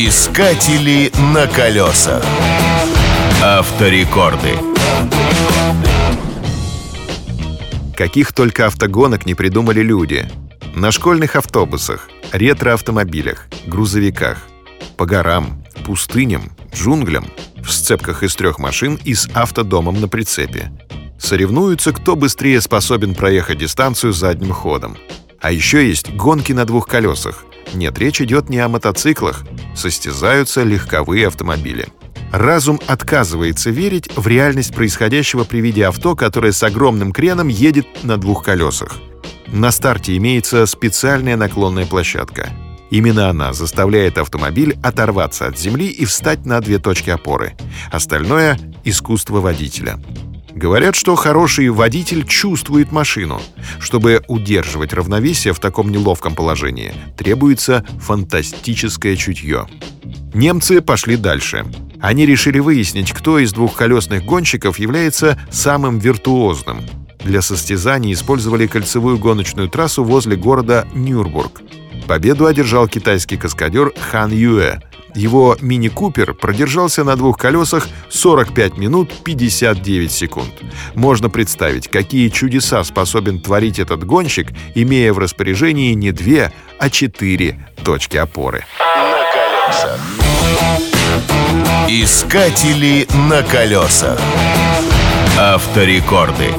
Искатели на колесах. Авторекорды. Каких только автогонок не придумали люди. На школьных автобусах, ретро-автомобилях, грузовиках, по горам, пустыням, джунглям, в сцепках из трех машин и с автодомом на прицепе. Соревнуются, кто быстрее способен проехать дистанцию задним ходом. А еще есть гонки на двух колесах. Нет, речь идет не о мотоциклах. Состязаются легковые автомобили. Разум отказывается верить в реальность происходящего при виде авто, которое с огромным креном едет на двух колесах. На старте имеется специальная наклонная площадка. Именно она заставляет автомобиль оторваться от земли и встать на две точки опоры. Остальное — искусство водителя. Говорят, что хороший водитель чувствует машину. Чтобы удерживать равновесие в таком неловком положении, требуется фантастическое чутье. Немцы пошли дальше. Они решили выяснить, кто из двухколесных гонщиков является самым виртуозным. Для состязаний использовали кольцевую гоночную трассу возле города Нюрбург. Победу одержал китайский каскадер Хан Юэ. Его мини-купер продержался на двух колесах 45 минут 59 секунд. Можно представить, какие чудеса способен творить этот гонщик, имея в распоряжении не две, а четыре точки опоры. На колесах. Искатели на колесах. Авторекорды.